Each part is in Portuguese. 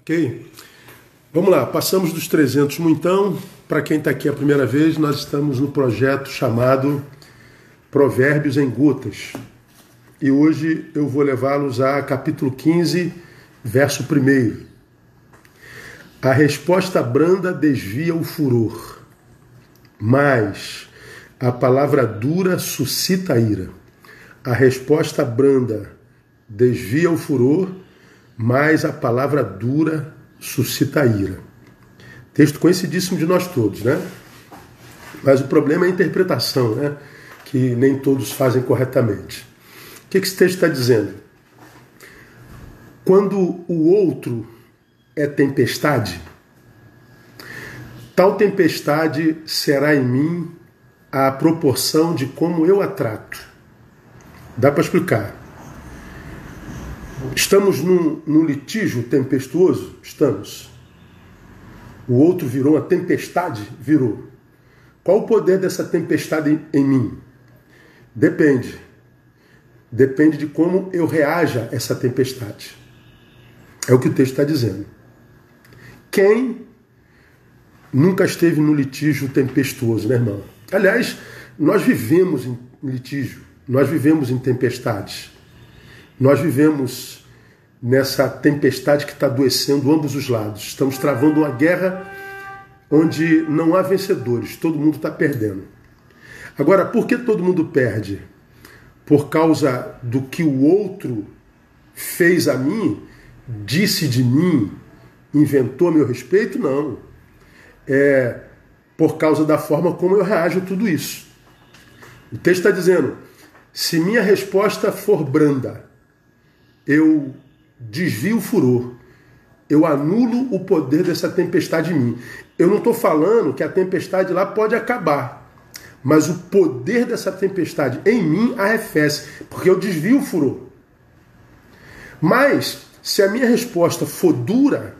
Ok? Vamos lá, passamos dos 300 então. Para quem está aqui a primeira vez, nós estamos no projeto chamado Provérbios em Gotas. E hoje eu vou levá-los a capítulo 15, verso 1. A resposta branda desvia o furor, mas a palavra dura suscita a ira. A resposta branda desvia o furor, mas a palavra dura suscita ira. Texto conhecidíssimo de nós todos, né? Mas o problema é a interpretação, né? Que nem todos fazem corretamente. O que esse texto está dizendo? Quando o outro é tempestade, tal tempestade será em mim a proporção de como eu a trato. Dá para explicar. Estamos num, num litígio tempestuoso? Estamos. O outro virou uma tempestade? Virou. Qual o poder dessa tempestade em, em mim? Depende. Depende de como eu reaja a essa tempestade. É o que o texto está dizendo. Quem nunca esteve no litígio tempestuoso, né, irmão? Aliás, nós vivemos em litígio, nós vivemos em tempestades. Nós vivemos nessa tempestade que está adoecendo ambos os lados. Estamos travando uma guerra onde não há vencedores, todo mundo está perdendo. Agora, por que todo mundo perde? Por causa do que o outro fez a mim, disse de mim, inventou a meu respeito? Não. É por causa da forma como eu reajo a tudo isso. O texto está dizendo: se minha resposta for branda, eu desvio o furor, eu anulo o poder dessa tempestade em mim. Eu não estou falando que a tempestade lá pode acabar, mas o poder dessa tempestade em mim arrefece, porque eu desvio o furor. Mas, se a minha resposta for dura,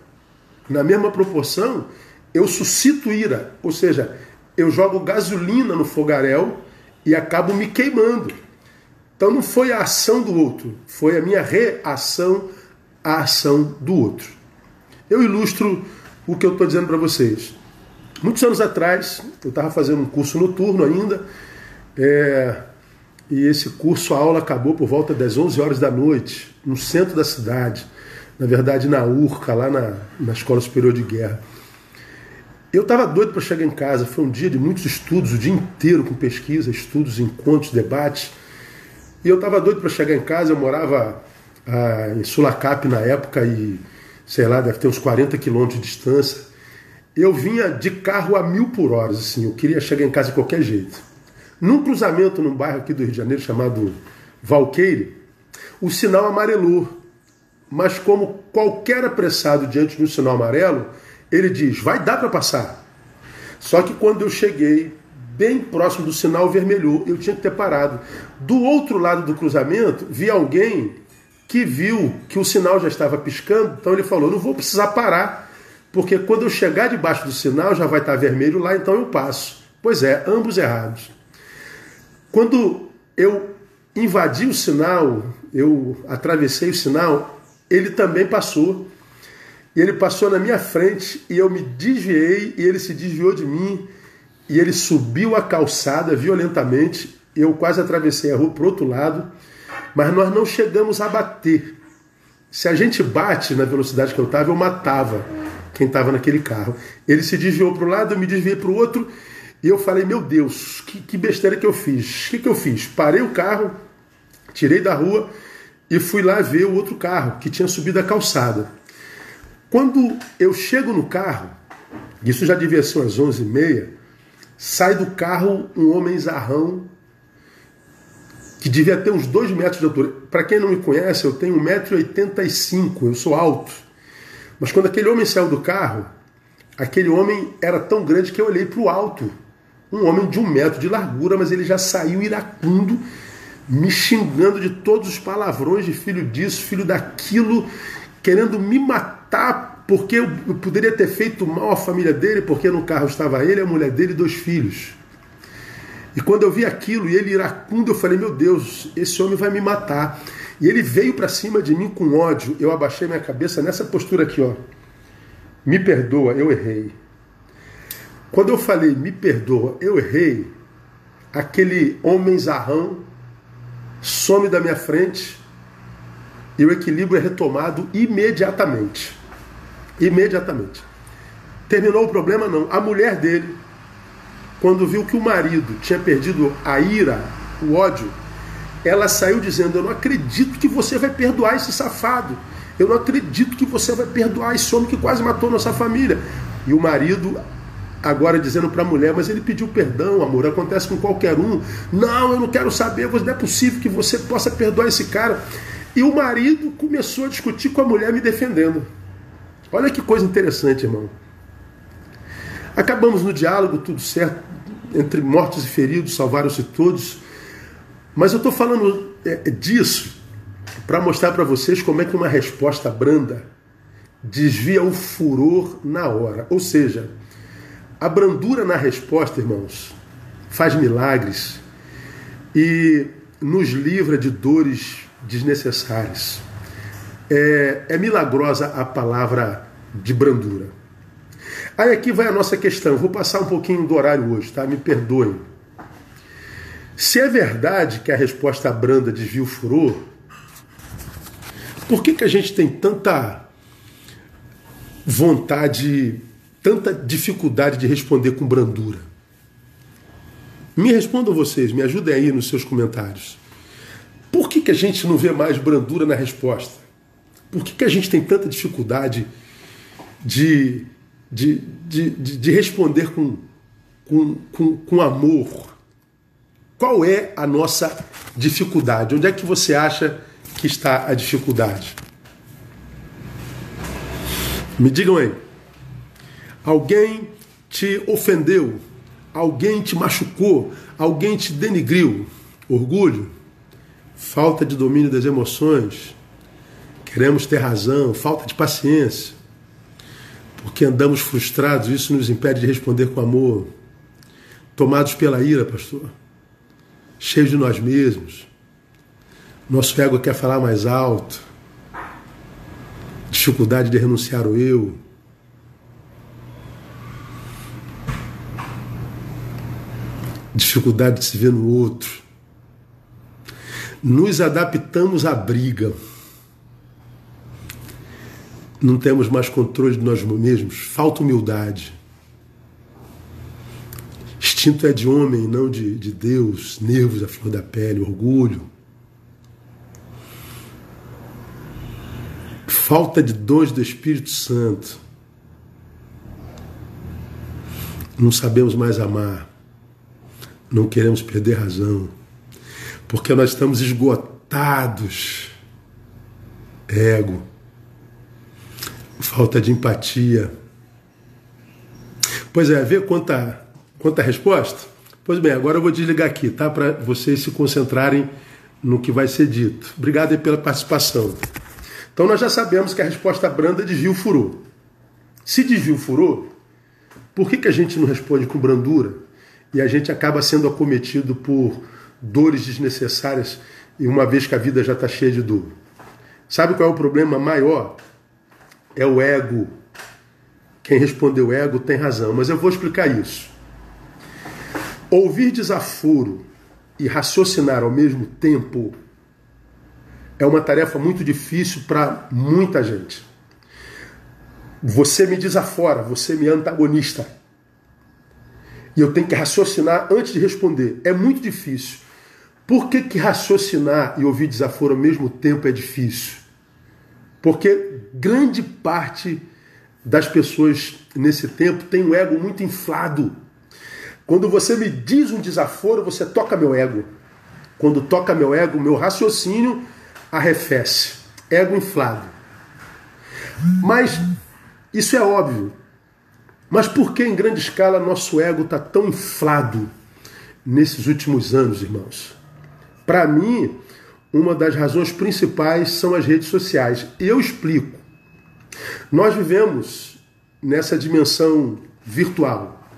na mesma proporção, eu suscito ira, ou seja, eu jogo gasolina no fogaréu e acabo me queimando. Então não foi a ação do outro, foi a minha reação à ação do outro. Eu ilustro o que eu estou dizendo para vocês. Muitos anos atrás, eu estava fazendo um curso noturno ainda, é, e esse curso, a aula acabou por volta das 11 horas da noite, no centro da cidade, na verdade na URCA, lá na, na Escola Superior de Guerra. Eu estava doido para chegar em casa, foi um dia de muitos estudos, o dia inteiro com pesquisa, estudos, encontros, debates. E eu estava doido para chegar em casa, eu morava ah, em Sulacap na época e, sei lá, deve ter uns 40 quilômetros de distância. Eu vinha de carro a mil por hora, assim, eu queria chegar em casa de qualquer jeito. Num cruzamento num bairro aqui do Rio de Janeiro chamado Valqueire, o sinal amarelou. Mas como qualquer apressado diante de um sinal amarelo, ele diz, vai dar para passar. Só que quando eu cheguei bem próximo do sinal vermelhou. Eu tinha que ter parado. Do outro lado do cruzamento, vi alguém que viu que o sinal já estava piscando, então ele falou: não vou precisar parar, porque quando eu chegar debaixo do sinal já vai estar vermelho lá, então eu passo. Pois é, ambos errados. Quando eu invadi o sinal, eu atravessei o sinal, ele também passou. E ele passou na minha frente e eu me desviei e ele se desviou de mim e ele subiu a calçada violentamente. Eu quase atravessei a rua para o outro lado, mas nós não chegamos a bater. Se a gente bate na velocidade que eu estava, eu matava quem estava naquele carro. Ele se desviou para o lado, eu me desviei para o outro, e eu falei: Meu Deus, que, que besteira que eu fiz. O que, que eu fiz? Parei o carro, tirei da rua e fui lá ver o outro carro que tinha subido a calçada. Quando eu chego no carro, isso já devia ser umas 11h30, sai do carro um homem zarrão que devia ter uns 2 metros de altura. Para quem não me conhece, eu tenho 1,85m, eu sou alto. Mas quando aquele homem saiu do carro, aquele homem era tão grande que eu olhei para o alto. Um homem de um metro de largura, mas ele já saiu iracundo, me xingando de todos os palavrões de filho disso, filho daquilo, querendo me matar porque eu poderia ter feito mal à família dele, porque no carro estava ele, a mulher dele e dois filhos. E quando eu vi aquilo e ele iracundo, eu falei: Meu Deus, esse homem vai me matar. E ele veio para cima de mim com ódio. Eu abaixei minha cabeça nessa postura aqui, ó. Me perdoa, eu errei. Quando eu falei me perdoa, eu errei, aquele homem zarrão some da minha frente e o equilíbrio é retomado imediatamente. Imediatamente. Terminou o problema? Não. A mulher dele, quando viu que o marido tinha perdido a ira, o ódio, ela saiu dizendo: Eu não acredito que você vai perdoar esse safado. Eu não acredito que você vai perdoar esse homem que quase matou nossa família. E o marido agora dizendo para a mulher, mas ele pediu perdão, amor, acontece com qualquer um. Não, eu não quero saber, não é possível que você possa perdoar esse cara. E o marido começou a discutir com a mulher me defendendo. Olha que coisa interessante, irmão. Acabamos no diálogo, tudo certo, entre mortos e feridos, salvaram-se todos. Mas eu estou falando é, disso para mostrar para vocês como é que uma resposta branda desvia o furor na hora. Ou seja, a brandura na resposta, irmãos, faz milagres e nos livra de dores desnecessárias. É, é milagrosa a palavra de brandura. Aí aqui vai a nossa questão. Vou passar um pouquinho do horário hoje, tá? Me perdoem. Se é verdade que a resposta branda desvia o furor, por que, que a gente tem tanta vontade, tanta dificuldade de responder com brandura? Me respondam vocês, me ajudem aí nos seus comentários. Por que, que a gente não vê mais brandura na resposta? Por que, que a gente tem tanta dificuldade de, de, de, de, de responder com, com, com, com amor? Qual é a nossa dificuldade? Onde é que você acha que está a dificuldade? Me digam aí. Alguém te ofendeu, alguém te machucou, alguém te denigriu. Orgulho, falta de domínio das emoções, queremos ter razão, falta de paciência, porque andamos frustrados, isso nos impede de responder com amor, tomados pela ira, pastor, cheios de nós mesmos, nosso ego quer falar mais alto, dificuldade de renunciar ao eu. Dificuldade de se ver no outro. Nos adaptamos à briga. Não temos mais controle de nós mesmos, falta humildade. Instinto é de homem, não de, de Deus, nervos à flor da pele, orgulho. Falta de dons do Espírito Santo. Não sabemos mais amar. Não queremos perder razão porque nós estamos esgotados. Ego, falta de empatia. Pois é, vê quanta, quanta resposta? Pois bem, agora eu vou desligar aqui, tá? Para vocês se concentrarem no que vai ser dito. Obrigado pela participação. Então nós já sabemos que a resposta branda desvia o furor. Se desvia o furor, por que, que a gente não responde com brandura e a gente acaba sendo acometido por dores desnecessárias e uma vez que a vida já está cheia de dor. Sabe qual é o problema maior? É o ego. Quem respondeu ego tem razão, mas eu vou explicar isso. Ouvir desaforo e raciocinar ao mesmo tempo é uma tarefa muito difícil para muita gente. Você me desafora, você me antagonista. E eu tenho que raciocinar antes de responder. É muito difícil. Por que, que raciocinar e ouvir desaforo ao mesmo tempo é difícil? Porque grande parte das pessoas nesse tempo tem um ego muito inflado. Quando você me diz um desaforo, você toca meu ego. Quando toca meu ego, meu raciocínio arrefece. Ego inflado. Mas isso é óbvio. Mas por que em grande escala nosso ego está tão inflado nesses últimos anos, irmãos? Para mim, uma das razões principais são as redes sociais. Eu explico. Nós vivemos nessa dimensão virtual.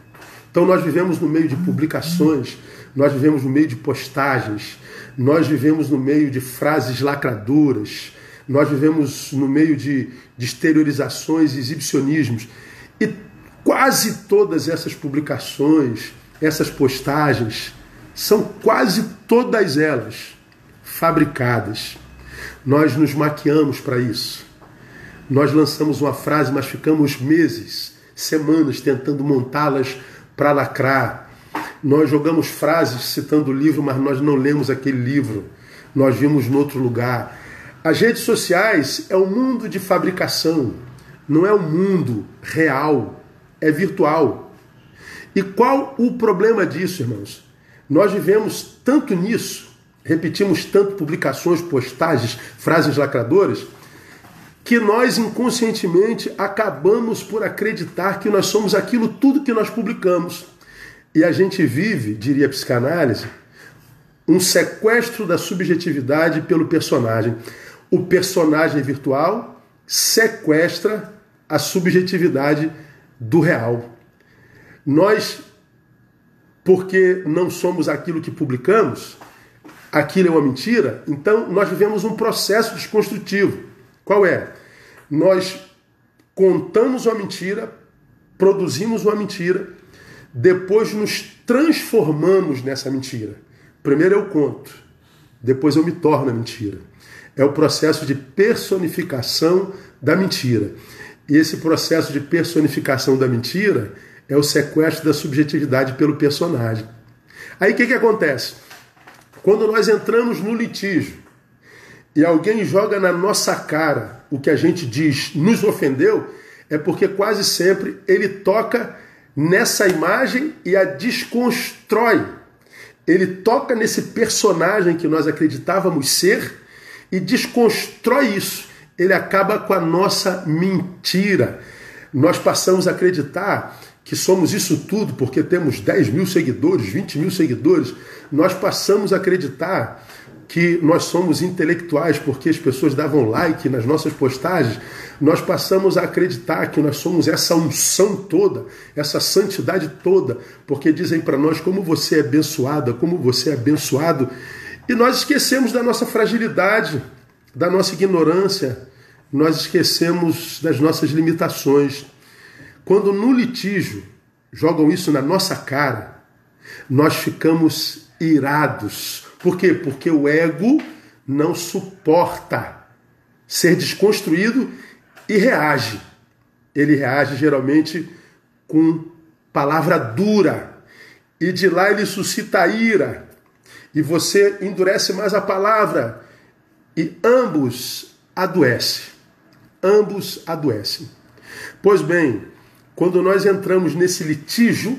Então nós vivemos no meio de publicações, nós vivemos no meio de postagens, nós vivemos no meio de frases lacradoras, nós vivemos no meio de, de exteriorizações e exibicionismos. E quase todas essas publicações, essas postagens, são quase todas elas fabricadas. Nós nos maquiamos para isso. Nós lançamos uma frase, mas ficamos meses, semanas tentando montá-las para lacrar. Nós jogamos frases citando o livro, mas nós não lemos aquele livro. Nós vimos em outro lugar. As redes sociais é um mundo de fabricação, não é um mundo real, é virtual. E qual o problema disso, irmãos? Nós vivemos tanto nisso, repetimos tanto publicações, postagens, frases lacradoras, que nós inconscientemente acabamos por acreditar que nós somos aquilo tudo que nós publicamos. E a gente vive, diria a psicanálise, um sequestro da subjetividade pelo personagem. O personagem virtual sequestra a subjetividade do real. Nós, porque não somos aquilo que publicamos, aquilo é uma mentira, então nós vivemos um processo desconstrutivo. Qual é? Nós contamos uma mentira, produzimos uma mentira, depois nos transformamos nessa mentira. Primeiro eu conto, depois eu me torno a mentira. É o processo de personificação da mentira. E esse processo de personificação da mentira é o sequestro da subjetividade pelo personagem. Aí o que, que acontece? Quando nós entramos no litígio e alguém joga na nossa cara o que a gente diz nos ofendeu, é porque quase sempre ele toca nessa imagem e a desconstrói. Ele toca nesse personagem que nós acreditávamos ser e desconstrói isso. Ele acaba com a nossa mentira. Nós passamos a acreditar que somos isso tudo porque temos 10 mil seguidores, 20 mil seguidores. Nós passamos a acreditar que nós somos intelectuais porque as pessoas davam like nas nossas postagens, nós passamos a acreditar que nós somos essa unção toda, essa santidade toda, porque dizem para nós como você é abençoada, como você é abençoado, e nós esquecemos da nossa fragilidade, da nossa ignorância, nós esquecemos das nossas limitações. Quando no litígio jogam isso na nossa cara, nós ficamos irados, por quê? Porque o ego não suporta ser desconstruído e reage. Ele reage geralmente com palavra dura. E de lá ele suscita ira. E você endurece mais a palavra. E ambos adoecem. Ambos adoecem. Pois bem, quando nós entramos nesse litígio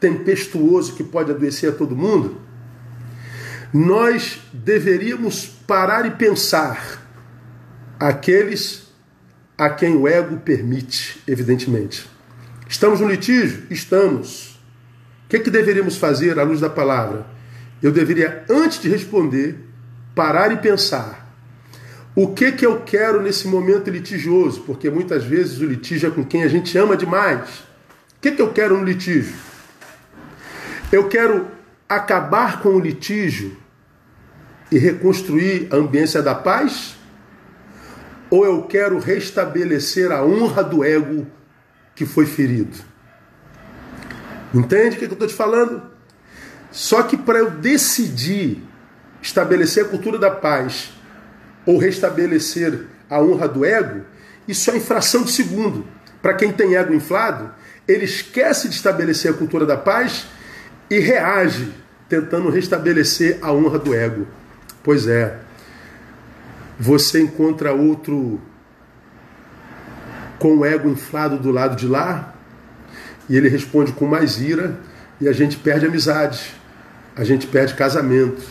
tempestuoso que pode adoecer a todo mundo, nós deveríamos parar e pensar aqueles a quem o ego permite, evidentemente. Estamos no litígio? Estamos. O que, é que deveríamos fazer à luz da palavra? Eu deveria, antes de responder, parar e pensar. O que, que eu quero nesse momento litigioso? Porque muitas vezes o litígio é com quem a gente ama demais. O que, que eu quero no litígio? Eu quero acabar com o litígio e reconstruir a ambiência da paz? Ou eu quero restabelecer a honra do ego que foi ferido? Entende o que eu estou te falando? Só que para eu decidir estabelecer a cultura da paz ou restabelecer a honra do ego, isso é infração de segundo. Para quem tem ego inflado, ele esquece de estabelecer a cultura da paz e reage tentando restabelecer a honra do ego. Pois é, você encontra outro com o ego inflado do lado de lá e ele responde com mais ira e a gente perde amizade, a gente perde casamento,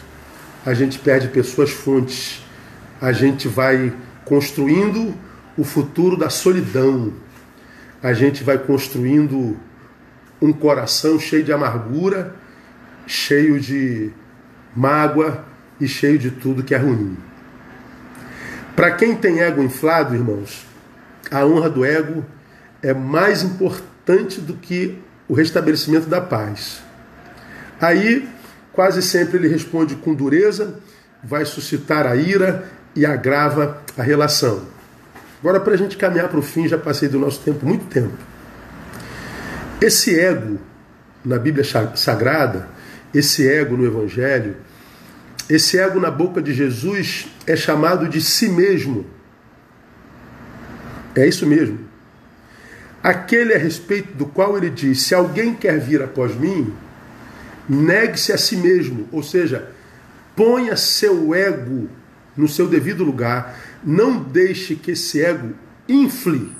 a gente perde pessoas fontes, a gente vai construindo o futuro da solidão, a gente vai construindo um coração cheio de amargura cheio de mágoa e cheio de tudo que é ruim. Para quem tem ego inflado, irmãos, a honra do ego é mais importante do que o restabelecimento da paz. Aí, quase sempre ele responde com dureza, vai suscitar a ira e agrava a relação. Agora, para a gente caminhar para o fim, já passei do nosso tempo muito tempo. Esse ego na Bíblia Sagrada, esse ego no Evangelho, esse ego na boca de Jesus é chamado de si mesmo. É isso mesmo. Aquele a respeito do qual ele diz: se alguém quer vir após mim, negue-se a si mesmo, ou seja, ponha seu ego no seu devido lugar, não deixe que esse ego infle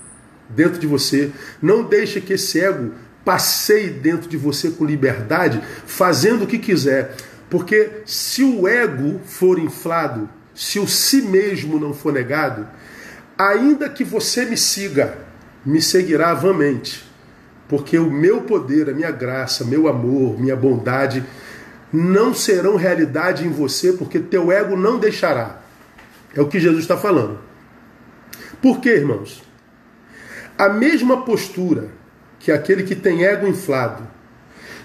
dentro de você, não deixe que esse ego passeie dentro de você com liberdade, fazendo o que quiser. Porque se o ego for inflado, se o si mesmo não for negado, ainda que você me siga, me seguirá vamente. Porque o meu poder, a minha graça, meu amor, minha bondade não serão realidade em você, porque teu ego não deixará. É o que Jesus está falando. Por quê, irmãos? A mesma postura que aquele que tem ego inflado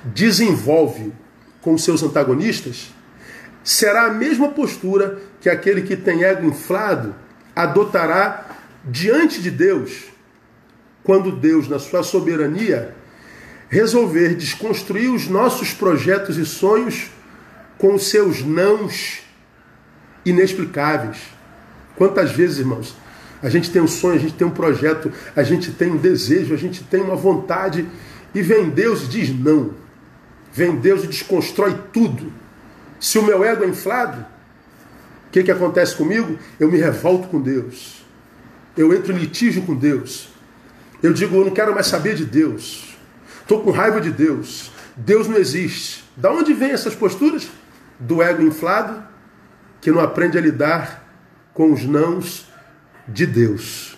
desenvolve com seus antagonistas, será a mesma postura que aquele que tem ego inflado adotará diante de Deus, quando Deus, na sua soberania, resolver desconstruir os nossos projetos e sonhos com seus nãos inexplicáveis. Quantas vezes, irmãos, a gente tem um sonho, a gente tem um projeto, a gente tem um desejo, a gente tem uma vontade, e vem Deus e diz não. Vem Deus e desconstrói tudo. Se o meu ego é inflado, o que, que acontece comigo? Eu me revolto com Deus. Eu entro em litígio com Deus. Eu digo, eu não quero mais saber de Deus. Estou com raiva de Deus. Deus não existe. Da onde vem essas posturas? Do ego inflado, que não aprende a lidar com os nãos de Deus.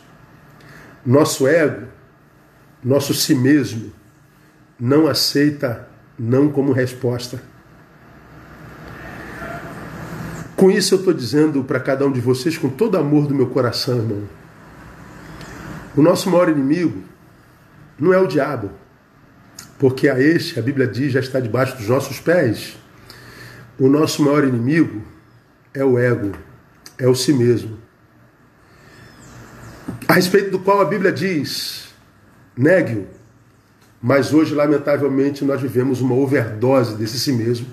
Nosso ego, nosso si mesmo, não aceita não como resposta. Com isso eu estou dizendo para cada um de vocês, com todo amor do meu coração, irmão. O nosso maior inimigo não é o diabo, porque a este, a Bíblia diz, já está debaixo dos nossos pés. O nosso maior inimigo é o ego, é o si mesmo a respeito do qual a Bíblia diz: negue-o. Mas hoje, lamentavelmente, nós vivemos uma overdose desse si mesmo,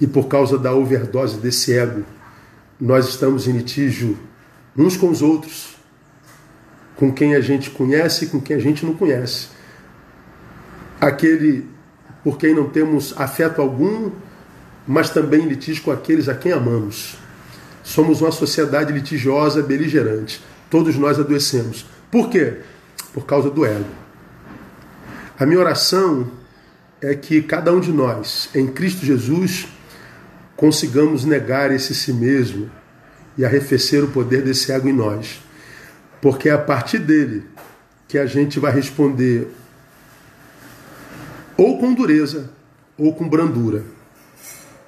e por causa da overdose desse ego, nós estamos em litígio uns com os outros, com quem a gente conhece e com quem a gente não conhece. Aquele por quem não temos afeto algum, mas também litígio com aqueles a quem amamos. Somos uma sociedade litigiosa, beligerante. Todos nós adoecemos. Por quê? Por causa do ego. A minha oração é que cada um de nós, em Cristo Jesus, consigamos negar esse si mesmo e arrefecer o poder desse ego em nós. Porque é a partir dele que a gente vai responder ou com dureza ou com brandura.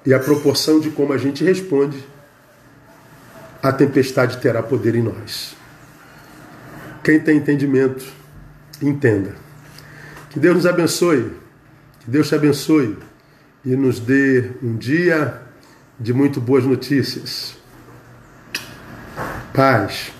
E a proporção de como a gente responde, a tempestade terá poder em nós. Quem tem entendimento, entenda. Que Deus nos abençoe, que Deus te abençoe e nos dê um dia de muito boas notícias. Paz.